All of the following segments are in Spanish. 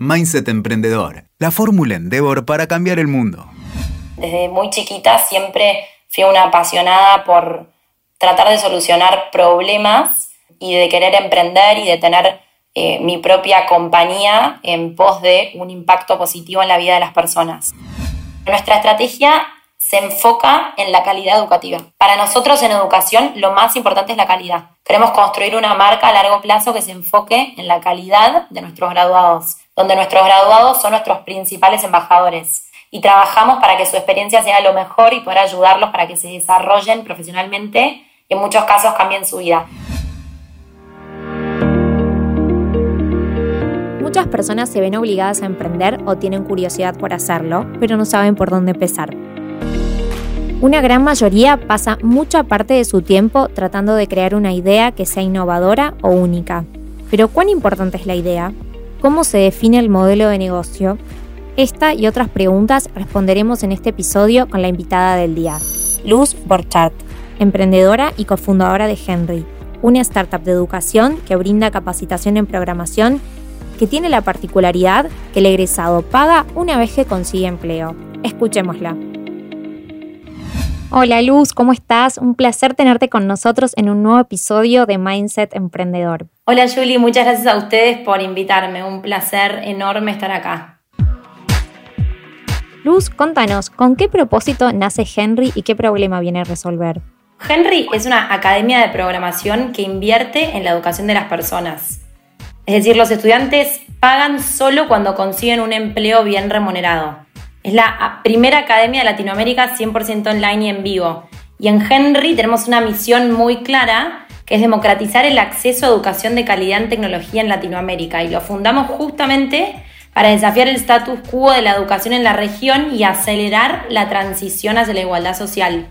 Mindset Emprendedor, la fórmula Endeavor para cambiar el mundo. Desde muy chiquita siempre fui una apasionada por tratar de solucionar problemas y de querer emprender y de tener eh, mi propia compañía en pos de un impacto positivo en la vida de las personas. Nuestra estrategia se enfoca en la calidad educativa. Para nosotros en educación lo más importante es la calidad. Queremos construir una marca a largo plazo que se enfoque en la calidad de nuestros graduados, donde nuestros graduados son nuestros principales embajadores y trabajamos para que su experiencia sea lo mejor y poder ayudarlos para que se desarrollen profesionalmente y en muchos casos cambien su vida. Muchas personas se ven obligadas a emprender o tienen curiosidad por hacerlo, pero no saben por dónde empezar. Una gran mayoría pasa mucha parte de su tiempo tratando de crear una idea que sea innovadora o única. Pero ¿cuán importante es la idea? ¿Cómo se define el modelo de negocio? Esta y otras preguntas responderemos en este episodio con la invitada del día, Luz Borchardt, emprendedora y cofundadora de Henry, una startup de educación que brinda capacitación en programación que tiene la particularidad que el egresado paga una vez que consigue empleo. Escuchémosla. Hola Luz, ¿cómo estás? Un placer tenerte con nosotros en un nuevo episodio de Mindset Emprendedor. Hola Julie, muchas gracias a ustedes por invitarme. Un placer enorme estar acá. Luz, contanos, ¿con qué propósito nace Henry y qué problema viene a resolver? Henry es una academia de programación que invierte en la educación de las personas. Es decir, los estudiantes pagan solo cuando consiguen un empleo bien remunerado. Es la primera academia de Latinoamérica 100% online y en vivo. Y en Henry tenemos una misión muy clara que es democratizar el acceso a educación de calidad en tecnología en Latinoamérica. Y lo fundamos justamente para desafiar el status quo de la educación en la región y acelerar la transición hacia la igualdad social.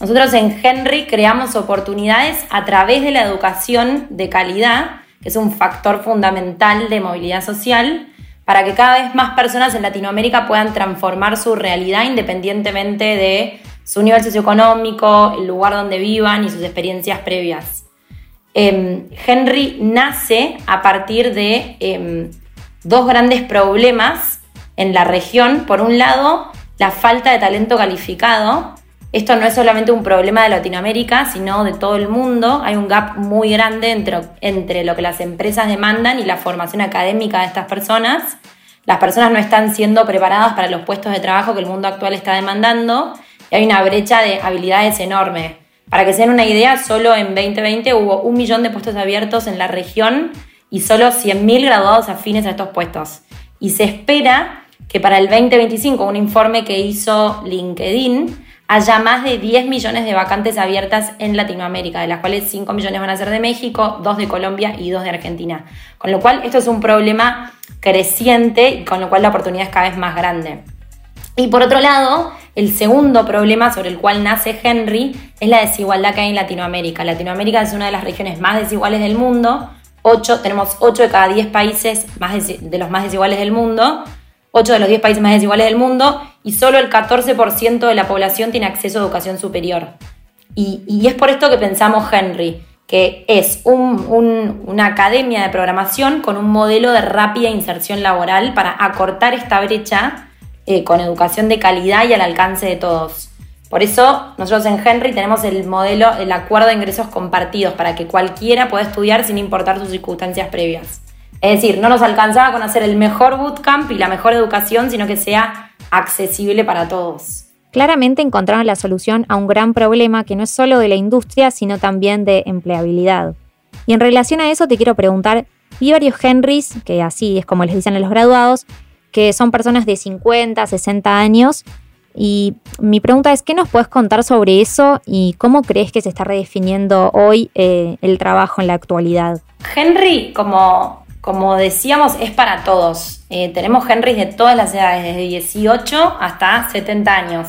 Nosotros en Henry creamos oportunidades a través de la educación de calidad que es un factor fundamental de movilidad social, para que cada vez más personas en Latinoamérica puedan transformar su realidad independientemente de su nivel socioeconómico, el lugar donde vivan y sus experiencias previas. Em, Henry nace a partir de em, dos grandes problemas en la región. Por un lado, la falta de talento calificado esto no es solamente un problema de Latinoamérica, sino de todo el mundo. Hay un gap muy grande entre, lo que las empresas demandan y la formación académica de estas personas. Las personas no están siendo preparadas para los puestos de trabajo que el mundo actual está demandando y hay una brecha de habilidades enorme. Para que se den una idea, solo en 2020 hubo un millón de puestos abiertos en la región y solo 100.000 graduados afines a estos puestos. Y se espera que para el 2025, un informe que hizo LinkedIn, haya más de 10 millones de vacantes abiertas en Latinoamérica, de las cuales 5 millones van a ser de México, 2 de Colombia y 2 de Argentina. Con lo cual, esto es un problema creciente y con lo cual la oportunidad es cada vez más grande. Y por otro lado, el segundo problema sobre el cual nace Henry es la desigualdad que hay en Latinoamérica. Latinoamérica es una de las regiones más desiguales del mundo. tenemos 8 de cada 10 países más de los más desiguales del mundo. 8 de los 10 países más desiguales del mundo y solo el 14% de la población tiene acceso a educación superior. Y, es por esto que pensamos Henry, que es una academia de programación con un modelo de rápida inserción laboral para acortar esta brecha eh, con educación de calidad y al alcance de todos. Por eso nosotros en Henry tenemos el modelo, el acuerdo de ingresos compartidos, para que cualquiera pueda estudiar sin importar sus circunstancias previas. Es decir, no nos alcanzaba con hacer el mejor bootcamp y la mejor educación, sino que sea accesible para todos. Claramente encontraron la solución a un gran problema que no es solo de la industria, sino también de empleabilidad. Y en relación a eso te quiero preguntar, vi varios Henrys, que así es como les dicen a los graduados, que son personas de 50, 60 años, y mi pregunta es, ¿qué nos puedes contar sobre eso y cómo crees que se está redefiniendo hoy eh, el trabajo en la actualidad? Henry, como como decíamos, es para todos. Eh, tenemos Henrys de todas las edades, desde 18 hasta 70 años.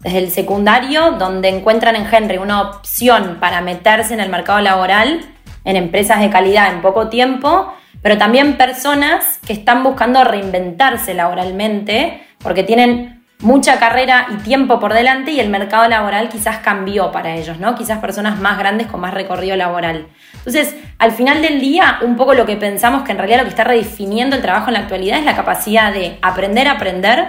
Desde el secundario, donde encuentran en Henry una opción para meterse en el mercado laboral, en empresas de calidad en poco tiempo, pero también personas que están buscando reinventarse laboralmente porque tienen mucha carrera y tiempo por delante y el mercado laboral quizás cambió para ellos, ¿no? Quizás personas más grandes con más recorrido laboral. Entonces, al final del día, un poco lo que pensamos que en realidad lo que está redefiniendo el trabajo en la actualidad es la capacidad de aprender a aprender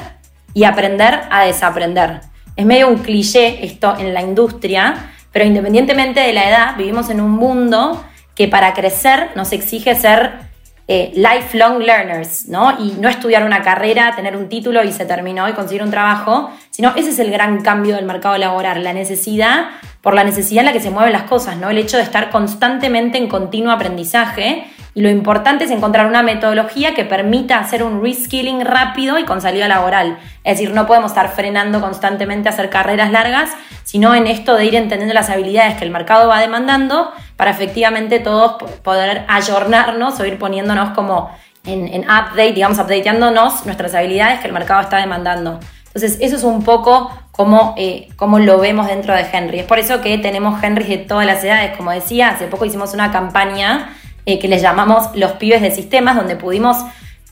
y aprender a desaprender. Es medio un cliché esto en la industria, pero independientemente de la edad, vivimos en un mundo que para crecer nos exige ser eh, lifelong learners, ¿no? Y no estudiar una carrera, tener un título y se terminó y conseguir un trabajo, sino ese es el gran cambio del mercado laboral, la necesidad, por la necesidad en la que se mueven las cosas, ¿no? El hecho de estar constantemente en continuo aprendizaje y lo importante es encontrar una metodología que permita hacer un reskilling rápido y con salida laboral. Es decir, no podemos estar frenando constantemente a hacer carreras largas, sino en esto de ir entendiendo las habilidades que el mercado va demandando para efectivamente todos poder ayornarnos o ir poniéndonos como en, update, digamos, updateándonos nuestras habilidades que el mercado está demandando. Entonces, eso es un poco como, eh, como lo vemos dentro de Henry. Es por eso que tenemos Henry de todas las edades. Como decía, hace poco hicimos una campaña eh, que les llamamos los pibes de sistemas, donde pudimos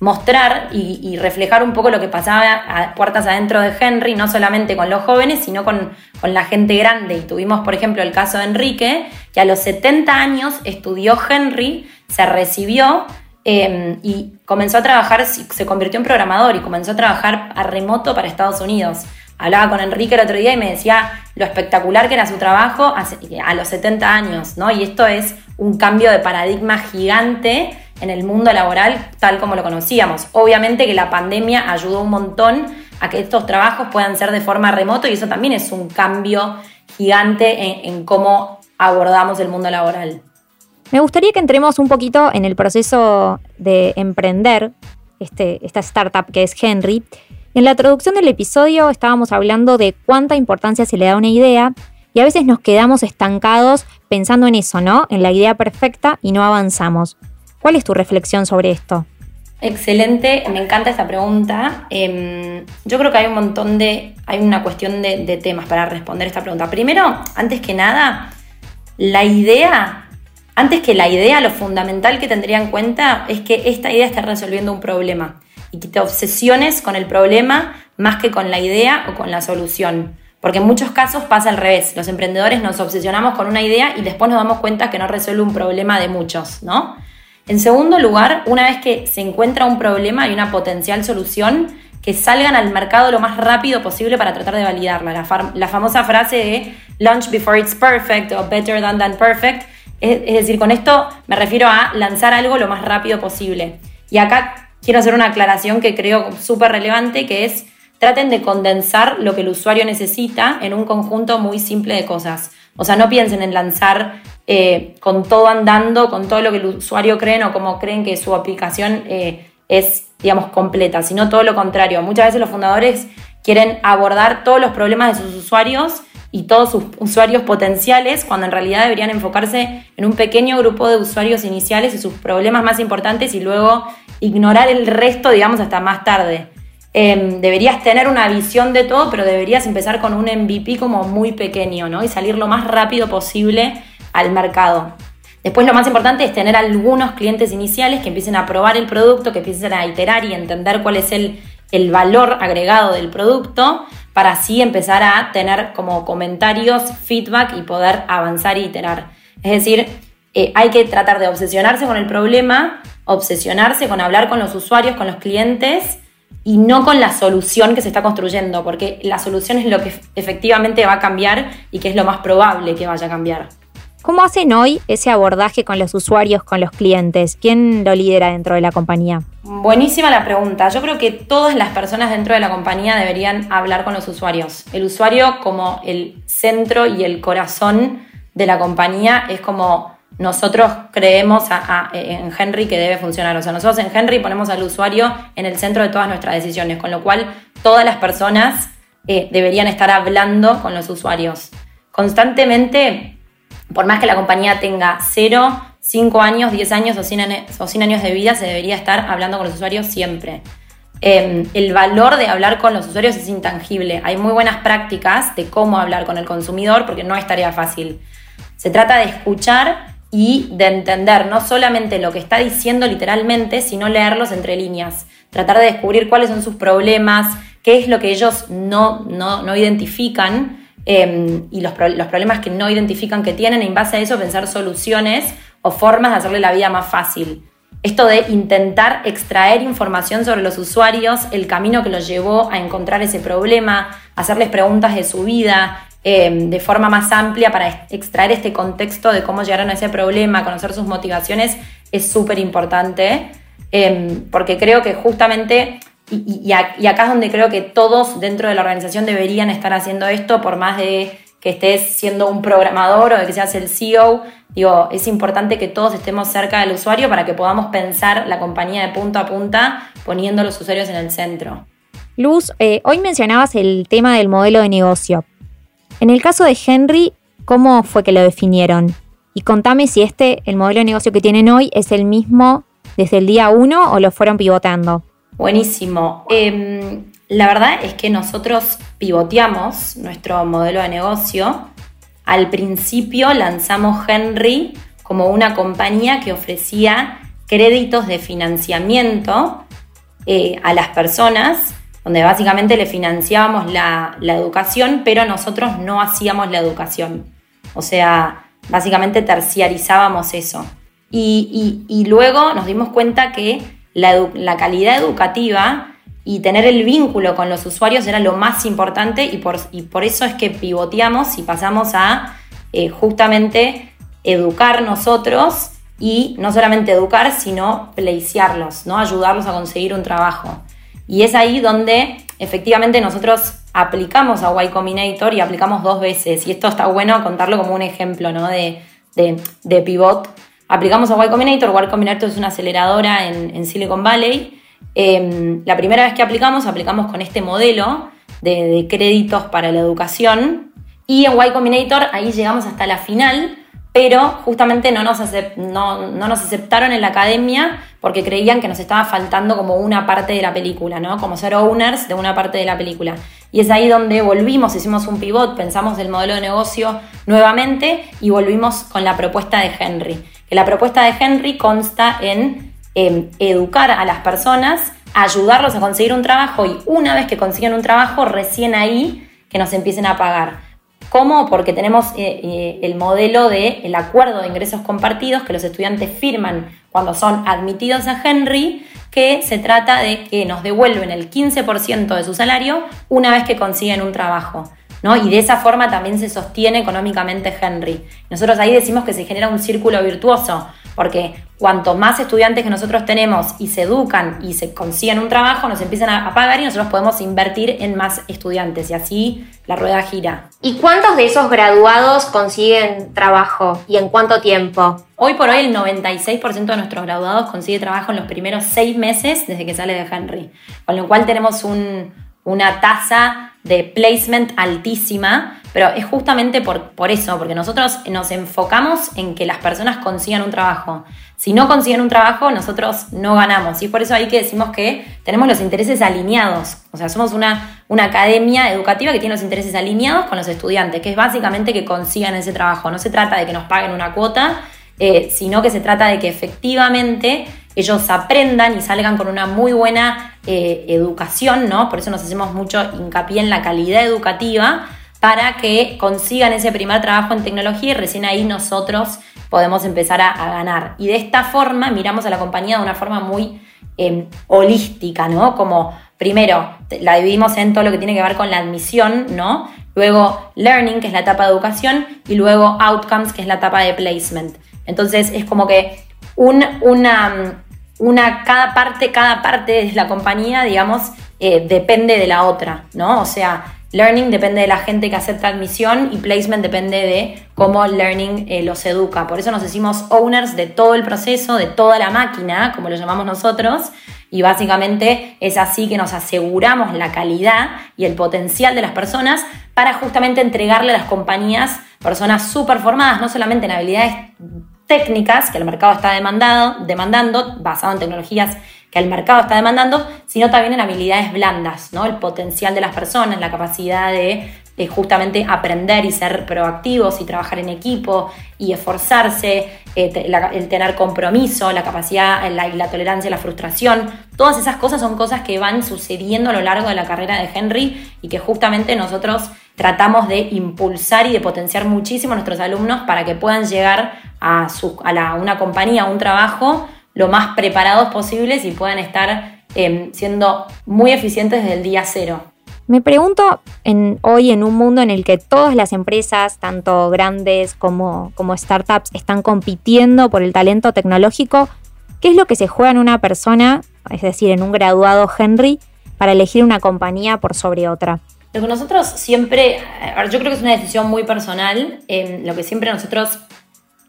mostrar y, reflejar un poco lo que pasaba a puertas adentro de Henry, no solamente con los jóvenes, sino con, la gente grande. Y tuvimos, por ejemplo, el caso de Enrique, que a los 70 años estudió Henry, se recibió em, y comenzó a trabajar, se convirtió en programador y comenzó a trabajar a remoto para Estados Unidos. Hablaba con Enrique el otro día y me decía lo espectacular que era su trabajo a los 70 años, ¿no? Y esto es un cambio de paradigma gigante en el mundo laboral tal como lo conocíamos. Obviamente que la pandemia ayudó un montón a que estos trabajos puedan ser de forma remoto y eso también es un cambio gigante en, cómo abordamos el mundo laboral. Me gustaría que entremos un poquito en el proceso de emprender este, esta startup que es Henry. En la introducción del episodio estábamos hablando de cuánta importancia se le da a una idea y a veces nos quedamos estancados pensando en eso, ¿no? En la idea perfecta y no avanzamos. ¿Cuál es tu reflexión sobre esto? Excelente, me encanta esta pregunta. Em, yo creo que hay un montón de, hay una cuestión de, de, temas para responder esta pregunta. Primero, antes que nada, la idea, antes que la idea, lo fundamental que tendría en cuenta es que esta idea está resolviendo un problema y que te obsesiones con el problema más que con la idea o con la solución. Porque en muchos casos pasa al revés. Los emprendedores nos obsesionamos con una idea y después nos damos cuenta que no resuelve un problema de muchos, ¿no? En segundo lugar, una vez que se encuentra un problema y una potencial solución, que salgan al mercado lo más rápido posible para tratar de validarla. La, famosa frase de launch before it's perfect o better than than perfect. Es, es decir, con esto me refiero a lanzar algo lo más rápido posible. Y acá quiero hacer una aclaración que creo súper relevante, que es traten de condensar lo que el usuario necesita en un conjunto muy simple de cosas. O sea, no piensen en lanzar eh, con todo andando, con todo lo que el usuario cree o como creen que su aplicación eh, es, digamos, completa, sino todo lo contrario. Muchas veces los fundadores quieren abordar todos los problemas de sus usuarios y todos sus usuarios potenciales, cuando en realidad deberían enfocarse en un pequeño grupo de usuarios iniciales y sus problemas más importantes y luego ignorar el resto, digamos, hasta más tarde. Em, deberías tener una visión de todo, pero deberías empezar con un MVP como muy pequeño, ¿no? Y salir lo más rápido posible al mercado. Después lo más importante es tener algunos clientes iniciales que empiecen a probar el producto, que empiecen a iterar y entender cuál es el, valor agregado del producto, para así empezar a tener como comentarios, feedback y poder avanzar e iterar. Es decir, eh, hay que tratar de obsesionarse con el problema, obsesionarse con hablar con los usuarios, con los clientes y no con la solución que se está construyendo, porque la solución es lo que efectivamente va a cambiar y que es lo más probable que vaya a cambiar. ¿Cómo hacen hoy ese abordaje con los usuarios, con los clientes? ¿Quién lo lidera dentro de la compañía? Buenísima la pregunta. Yo creo que todas las personas dentro de la compañía deberían hablar con los usuarios. El usuario como el centro y el corazón de la compañía es como nosotros creemos en Henry que debe funcionar. O sea, nosotros en Henry ponemos al usuario en el centro de todas nuestras decisiones, con lo cual todas las personas eh, deberían estar hablando con los usuarios. Constantemente, por más que la compañía tenga 0, 5 años, 10 años o 100, años de vida, se debería estar hablando con los usuarios siempre. Em, el valor de hablar con los usuarios es intangible. Hay muy buenas prácticas de cómo hablar con el consumidor porque no es tarea fácil. Se trata de escuchar y de entender no solamente lo que está diciendo literalmente, sino leerlos entre líneas. Tratar de descubrir cuáles son sus problemas, qué es lo que ellos no, no, identifican em, y los, los problemas que no identifican que tienen, y en base a eso pensar soluciones o formas de hacerle la vida más fácil. Esto de intentar extraer información sobre los usuarios, el camino que los llevó a encontrar ese problema, hacerles preguntas de su vida, em, de forma más amplia para extraer este contexto de cómo llegaron a ese problema, conocer sus motivaciones, es súper importante, em, porque creo que justamente, y, acá es donde creo que todos dentro de la organización deberían estar haciendo esto, por más de que estés siendo un programador o de que seas el CEO, digo, es importante que todos estemos cerca del usuario para que podamos pensar la compañía de punta a punta poniendo los usuarios en el centro. Luz, eh, hoy mencionabas el tema del modelo de negocio. En el caso de Henry, ¿cómo fue que lo definieron? Y contame si este, el modelo de negocio que tienen hoy, es el mismo desde el día uno o lo fueron pivotando. Buenísimo. Em, la verdad es que nosotros pivoteamos nuestro modelo de negocio. Al principio lanzamos Henry como una compañía que ofrecía créditos de financiamiento eh, a las personas, donde básicamente le financiábamos la, educación, pero nosotros no hacíamos la educación. O sea, básicamente terciarizábamos eso. Y, luego nos dimos cuenta que la, la calidad educativa y tener el vínculo con los usuarios era lo más importante y por, y por eso es que pivoteamos y pasamos a eh, justamente educar nosotros y no solamente educar, sino placearlos, ¿no? ayudarlos a conseguir un trabajo. Y es ahí donde efectivamente nosotros aplicamos a Y Combinator y aplicamos dos veces. Y esto está bueno contarlo como un ejemplo ¿no? de, de, pivot. Aplicamos a Y Combinator. Y Combinator es una aceleradora en, en Silicon Valley Em, la primera vez que aplicamos, aplicamos con este modelo de, créditos para la educación y en Y Combinator ahí llegamos hasta la final, pero justamente no nos, no, nos aceptaron en la academia porque creían que nos estaba faltando como una parte de la película, ¿no? Como ser owners de una parte de la película. Y es ahí donde volvimos, hicimos un pivot, pensamos el modelo de negocio nuevamente y volvimos con la propuesta de Henry. Que la propuesta de Henry consta en Em, educar a las personas, ayudarlos a conseguir un trabajo y una vez que consiguen un trabajo, recién ahí que nos empiecen a pagar. ¿Cómo? Porque tenemos eh, eh, el modelo del acuerdo de ingresos compartidos que los estudiantes firman cuando son admitidos a Henry, que se trata de que nos devuelven el 15% de su salario una vez que consiguen un trabajo. ¿no? Y de esa forma también se sostiene económicamente Henry. Nosotros ahí decimos que se genera un círculo virtuoso, porque cuanto más estudiantes que nosotros tenemos y se educan y se consiguen un trabajo, nos empiezan a, pagar y nosotros podemos invertir en más estudiantes y así la rueda gira. ¿Y cuántos de esos graduados consiguen trabajo y en cuánto tiempo? Hoy por hoy el 96% de nuestros graduados consigue trabajo en los primeros seis meses desde que sale de Henry, con lo cual tenemos una tasa de placement altísima pero es justamente por, por, eso, porque nosotros nos enfocamos en que las personas consigan un trabajo. Si no consiguen un trabajo, nosotros no ganamos. Y por eso ahí que decimos que tenemos los intereses alineados. O sea, somos una, una academia educativa que tiene los intereses alineados con los estudiantes, que es básicamente que consigan ese trabajo. No se trata de que nos paguen una cuota, eh, sino que se trata de que efectivamente ellos aprendan y salgan con una muy buena eh, educación, ¿no? Por eso nos hacemos mucho hincapié en la calidad educativa para que consigan ese primer trabajo en tecnología y recién ahí nosotros podemos empezar a, ganar. Y de esta forma miramos a la compañía de una forma muy em, holística, ¿no? Como primero la dividimos en todo lo que tiene que ver con la admisión, ¿no? Luego learning, que es la etapa de educación, y luego outcomes, que es la etapa de placement. Entonces es como que una, cada parte, cada parte de la compañía, digamos, eh, depende de la otra, ¿no? O sea, Learning depende de la gente que acepta admisión y placement depende de cómo Learning eh, los educa. Por eso nos decimos owners de todo el proceso, de toda la máquina, como lo llamamos nosotros. Y básicamente es así que nos aseguramos la calidad y el potencial de las personas para justamente entregarle a las compañías personas súper formadas, no solamente en habilidades técnicas que el mercado está demandado, demandando, basado en tecnologías que el mercado está demandando, sino también en habilidades blandas, ¿no? El potencial de las personas, la capacidad de eh, justamente aprender y ser proactivos y trabajar en equipo y esforzarse, eh, el tener compromiso, la capacidad la, tolerancia la frustración. Todas esas cosas son cosas que van sucediendo a lo largo de la carrera de Henry y que justamente nosotros tratamos de impulsar y de potenciar muchísimo a nuestros alumnos para que puedan llegar a, su, a una compañía, a un trabajo, lo más preparados posibles y puedan estar em, siendo muy eficientes desde el día cero. Me pregunto, en, hoy en un mundo en el que todas las empresas, tanto grandes como, como startups, están compitiendo por el talento tecnológico, ¿qué es lo que se juega en una persona, es decir, en un graduado Henry, para elegir una compañía por sobre otra? Lo que nosotros siempre, yo creo que es una decisión muy personal, lo que siempre nosotros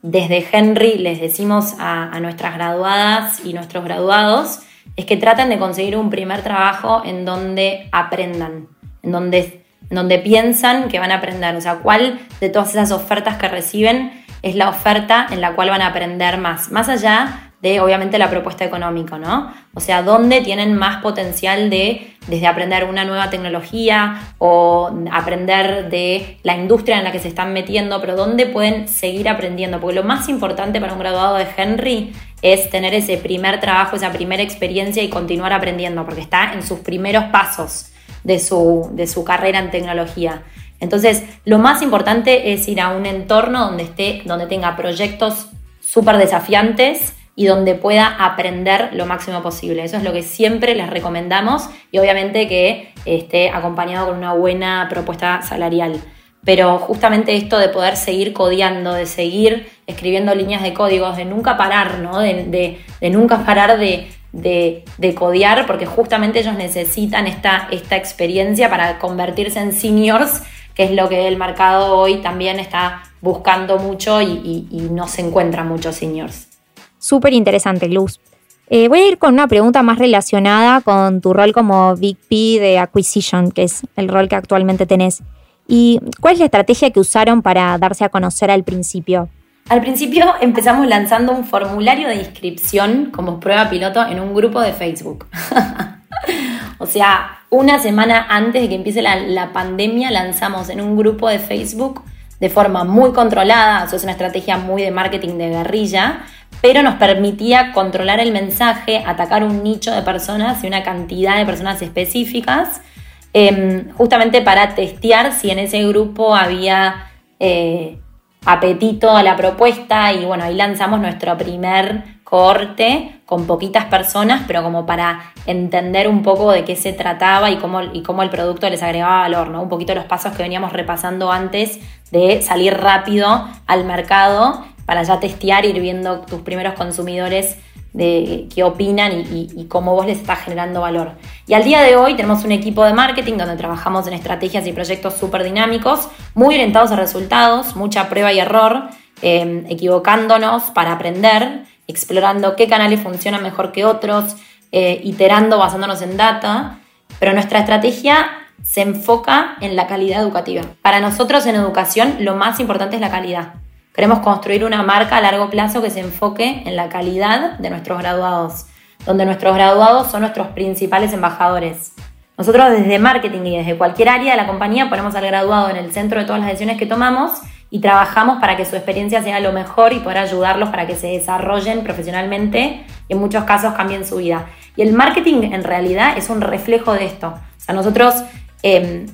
desde Henry les decimos a, nuestras graduadas y nuestros graduados es que traten de conseguir un primer trabajo en donde aprendan, en donde, en donde piensan que van a aprender, o sea, cuál de todas esas ofertas que reciben es la oferta en la cual van a aprender más, más allá de obviamente la propuesta económica, ¿no? O sea, dónde tienen más potencial de desde aprender una nueva tecnología o aprender de la industria en la que se están metiendo, pero dónde pueden seguir aprendiendo, porque lo más importante para un graduado de Henry es tener ese primer trabajo, esa primera experiencia y continuar aprendiendo, porque está en sus primeros pasos de su, de su carrera en tecnología. Entonces, lo más importante es ir a un entorno donde, esté, donde tenga proyectos súper desafiantes, y donde pueda aprender lo máximo posible. Eso es lo que siempre les recomendamos y obviamente que esté acompañado con una buena propuesta salarial. Pero justamente esto de poder seguir codeando, de seguir escribiendo líneas de códigos, de nunca parar, ¿no? de, nunca parar de, de, codear, porque justamente ellos necesitan esta, esta experiencia para convertirse en seniors, que es lo que el mercado hoy también está buscando mucho y, y no se encuentran muchos seniors. Súper interesante, Luz. Eh, voy a ir con una pregunta más relacionada con tu rol como VP de Acquisition, que es el rol que actualmente tenés. ¿Y cuál es la estrategia que usaron para darse a conocer al principio? Al principio empezamos lanzando un formulario de inscripción como prueba piloto en un grupo de Facebook. o sea, una semana antes de que empiece la, la, pandemia lanzamos en un grupo de Facebook de forma muy controlada, eso es una estrategia muy de marketing de guerrilla, pero nos permitía controlar el mensaje, atacar un nicho de personas y una cantidad de personas específicas, em, justamente para testear si en ese grupo había eh, apetito a la propuesta y bueno, ahí lanzamos nuestro primer corte con poquitas personas, pero como para entender un poco de qué se trataba y cómo, y cómo el producto les agregaba valor, ¿no? Un poquito los pasos que veníamos repasando antes de salir rápido al mercado para ya testear, ir viendo tus primeros consumidores de qué opinan y, cómo vos les estás generando valor. Y al día de hoy tenemos un equipo de marketing donde trabajamos en estrategias y proyectos súper dinámicos, muy orientados a resultados, mucha prueba y error, em, equivocándonos para aprender, explorando qué canales funcionan mejor que otros, eh, iterando basándonos en data, pero nuestra estrategia se enfoca en la calidad educativa. Para nosotros en educación lo más importante es la calidad. Queremos construir una marca a largo plazo que se enfoque en la calidad de nuestros graduados, donde nuestros graduados son nuestros principales embajadores. Nosotros desde marketing y desde cualquier área de la compañía ponemos al graduado en el centro de todas las decisiones que tomamos y trabajamos para que su experiencia sea lo mejor y poder ayudarlos para que se desarrollen profesionalmente y en muchos casos cambien su vida. Y el marketing en realidad es un reflejo de esto. O sea, nosotros em,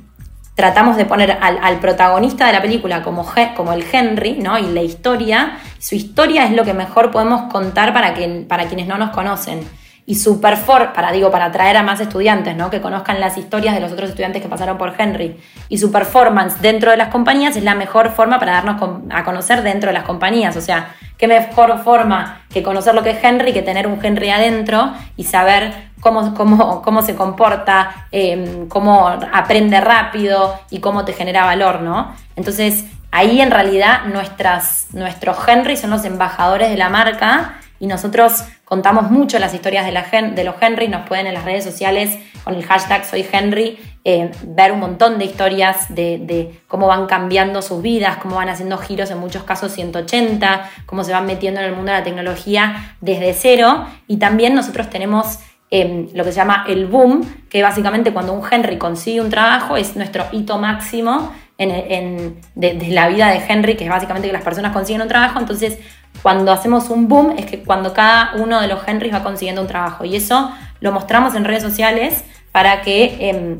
tratamos de poner al, protagonista de la película como, como el Henry, ¿no? Y la historia, su historia es lo que mejor podemos contar para, que, para quienes no nos conocen. Y su performance, para, digo, para atraer a más estudiantes, ¿no? Que conozcan las historias de los otros estudiantes que pasaron por Henry. Y su performance dentro de las compañías es la mejor forma para darnos a conocer dentro de las compañías. O sea, qué mejor forma que conocer lo que es Henry que tener un Henry adentro y saber cómo, cómo, cómo se comporta, em, cómo aprende rápido y cómo te genera valor, ¿no? Entonces, ahí en realidad nuestros Henry son los embajadores de la marca y nosotros contamos mucho las historias de los Henry, nos pueden en las redes sociales con el hashtag Soy Henry eh, ver un montón de historias de, cómo van cambiando sus vidas, cómo van haciendo giros en muchos casos 180, cómo se van metiendo en el mundo de la tecnología desde cero y también nosotros tenemos Em, lo que se llama el boom, que básicamente cuando un Henry consigue un trabajo es nuestro hito máximo en, de, la vida de Henry, que es básicamente que las personas consiguen un trabajo. Entonces, cuando hacemos un boom, es que cuando cada uno de los Henrys va consiguiendo un trabajo. Y eso lo mostramos en redes sociales para que, em,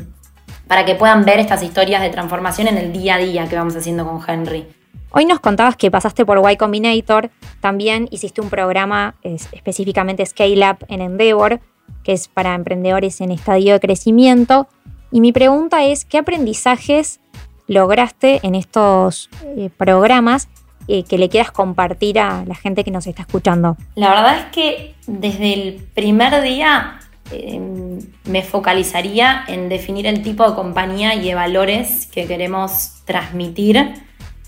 para que puedan ver estas historias de transformación en el día a día que vamos haciendo con Henry. Hoy nos contabas que pasaste por Y Combinator, también hiciste un programa específicamente Scale Up en Endeavor, que es para emprendedores en estadio de crecimiento. Y mi pregunta es, ¿qué aprendizajes lograste en estos eh, programas eh, que le quieras compartir a la gente que nos está escuchando? La verdad es que desde el primer día em, me focalizaría en definir el tipo de compañía y de valores que queremos transmitir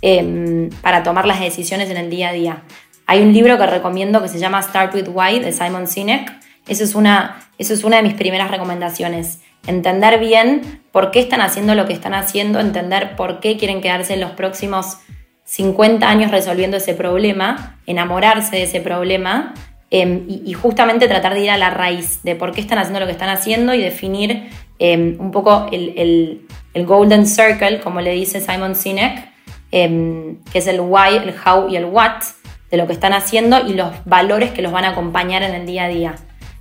em, para tomar las decisiones en el día a día. Hay un libro que recomiendo que se llama Start with Why de Simon Sinek. Eso es una, eso es una de mis primeras recomendaciones entender bien por qué están haciendo lo que están haciendo, entender por qué quieren quedarse en los próximos 50 años resolviendo ese problema, enamorarse de ese problema em, y, justamente tratar de ir a la raíz de por qué están haciendo lo que están haciendo y definir em, un poco el, golden circle, como le dice Simon Sinek, em, que es el why, el how y el what de lo que están haciendo y los valores que los van a acompañar en el día a día.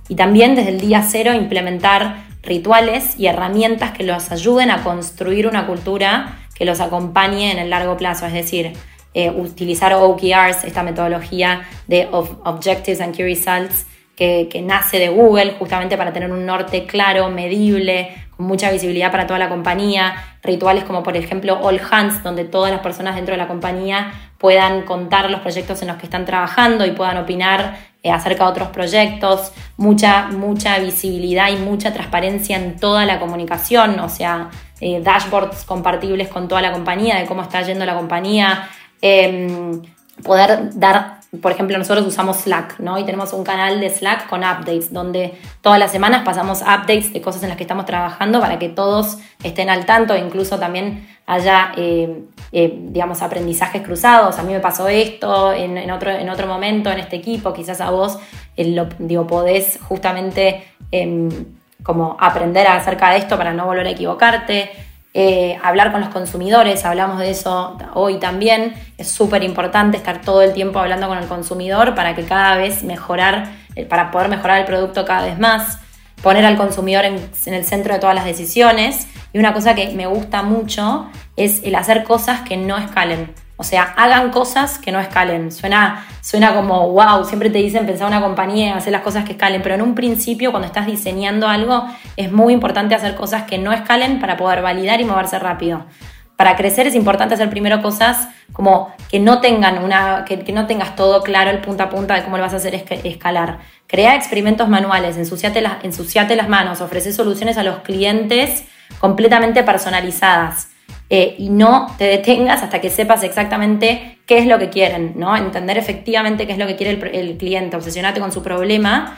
Y también desde el día cero implementar rituales y herramientas que los ayuden a construir una cultura que los acompañe en el largo plazo, es decir, eh, utilizar OKRs, esta metodología de Objectives and Key Results, que, nace de Google justamente para tener un norte claro, medible, con mucha visibilidad para toda la compañía, rituales como por ejemplo All Hands, donde todas las personas dentro de la compañía puedan contar los proyectos en los que están trabajando y puedan opinar eh, acerca de otros proyectos, mucha, mucha visibilidad y mucha transparencia en toda la comunicación, o sea, eh, dashboards compartibles con toda la compañía, de cómo está yendo la compañía, em, poder dar por ejemplo, nosotros usamos Slack, ¿no? Y tenemos un canal de Slack con updates, donde todas las semanas pasamos updates de cosas en las que estamos trabajando para que todos estén al tanto, incluso también haya, eh, eh, digamos, aprendizajes cruzados. A mí me pasó esto en, otro, en otro momento en este equipo, quizás a vos, eh, lo, digo, podés justamente em, como aprender acerca de esto para no volver a equivocarte. Eh, hablar con los consumidores, hablamos de eso hoy también, es súper importante estar todo el tiempo hablando con el consumidor para que cada vez mejorar, eh, para poder mejorar el producto cada vez más, poner al consumidor en, en el centro de todas las decisiones. Y una cosa que me gusta mucho es el hacer cosas que no escalen. O sea, hagan cosas que no escalen. Suena, suena como, wow, siempre te dicen pensar una compañía, hacer las cosas que escalen, pero en un principio cuando estás diseñando algo es muy importante hacer cosas que no escalen para poder validar y moverse rápido. Para crecer es importante hacer primero cosas como que no tengan una, que, no tengas todo claro el punta a punta de cómo lo vas a hacer escalar. Crea experimentos manuales, ensuciate las, ensuciate las manos, ofrece soluciones a los clientes completamente personalizadas. Eh, y no te detengas hasta que sepas exactamente qué es lo que quieren, ¿no? Entender efectivamente qué es lo que quiere el, cliente, obsesionarte con su problema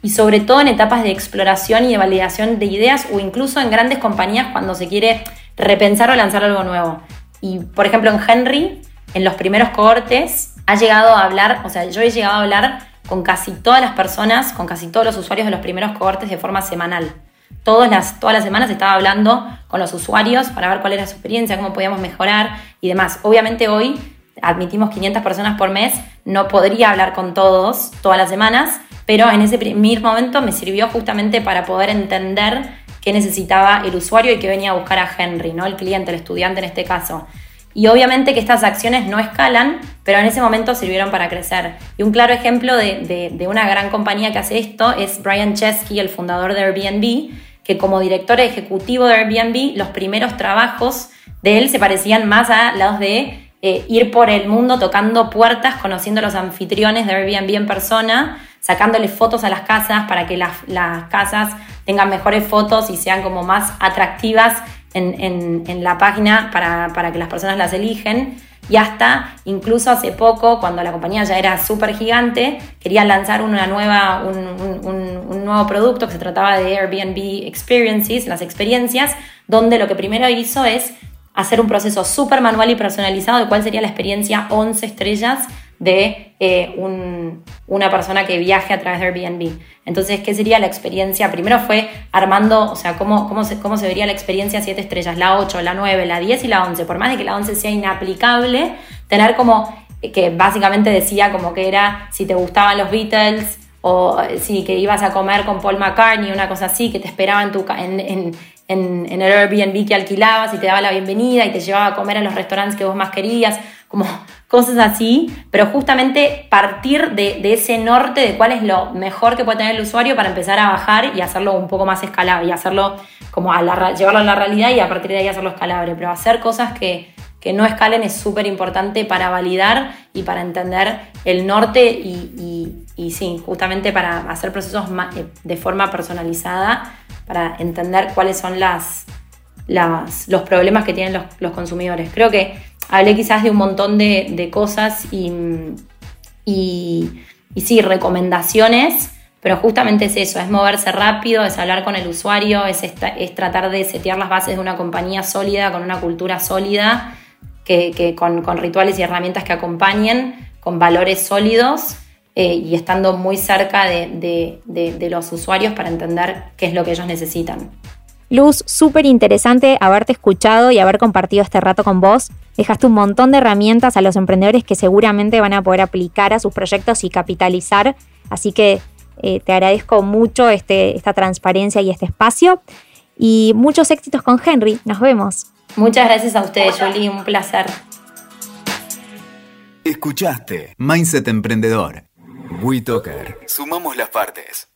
y sobre todo en etapas de exploración y de validación de ideas o incluso en grandes compañías cuando se quiere repensar o lanzar algo nuevo. Y por ejemplo en Henry, en los primeros cohortes, ha llegado a hablar, o sea, yo he llegado a hablar con casi todas las personas, con casi todos los usuarios de los primeros cohortes de forma semanal. Todas las, todas las semanas estaba hablando con los usuarios para ver cuál era su experiencia, cómo podíamos mejorar y demás. Obviamente hoy admitimos 500 personas por mes, no podría hablar con todos todas las semanas, pero en ese primer momento me sirvió justamente para poder entender qué necesitaba el usuario y qué venía a buscar a Henry, ¿no? el cliente, el estudiante en este caso. Y obviamente que estas acciones no escalan, pero en ese momento sirvieron para crecer. Y un claro ejemplo de, de una gran compañía que hace esto es Brian Chesky, el fundador de Airbnb, que como director ejecutivo de Airbnb, los primeros trabajos de él se parecían más a los de eh, ir por el mundo tocando puertas, conociendo a los anfitriones de Airbnb en persona, sacándole fotos a las casas para que las, casas tengan mejores fotos y sean como más atractivas en, la página para, para que las personas las eligen. Y hasta incluso hace poco, cuando la compañía ya era súper gigante, quería lanzar una nueva, un, nuevo producto que se trataba de Airbnb Experiences, las experiencias, donde lo que primero hizo es hacer un proceso súper manual y personalizado de cuál sería la experiencia 11 estrellas de eh, una persona que viaje a través de Airbnb. Entonces, ¿qué sería la experiencia? Primero fue armando, o sea, cómo, cómo, se, cómo se vería la experiencia siete estrellas, la 8, la 9, la 10 y la 11. Por más de que la 11 sea inaplicable, tener como, que básicamente decía como que era si te gustaban los Beatles, o sí, que ibas a comer con Paul McCartney, una cosa así, que te esperaba en, tu, en, en, en, el Airbnb que alquilabas y te daba la bienvenida y te llevaba a comer en los restaurantes que vos más querías, como cosas así, pero justamente partir de, ese norte de cuál es lo mejor que puede tener el usuario para empezar a bajar y hacerlo un poco más escalable y hacerlo como llevarlo a la realidad y a partir de ahí hacerlo escalable, pero hacer cosas que, que no escalen es súper importante para validar y para entender el norte y, sí, justamente para hacer procesos eh, de forma personalizada, para entender cuáles son las, los problemas que tienen los, consumidores. Creo que hablé quizás de un montón de, cosas y, y, sí, recomendaciones, pero justamente es eso, es moverse rápido, es hablar con el usuario, es, es tratar de setear las bases de una compañía sólida, con una cultura sólida que, con, rituales y herramientas que acompañen, con valores sólidos eh, y estando muy cerca de, los usuarios para entender qué es lo que ellos necesitan. Luz, súper interesante haberte escuchado y haber compartido este rato con vos. Dejaste un montón de herramientas a los emprendedores que seguramente van a poder aplicar a sus proyectos y capitalizar. Así que eh, te agradezco mucho este, esta transparencia y este espacio. Y muchos éxitos con Henry. Nos vemos. Muchas gracias a ustedes, Julie, un placer. Escuchaste Mindset Emprendedor. WeToker. Sumamos las partes.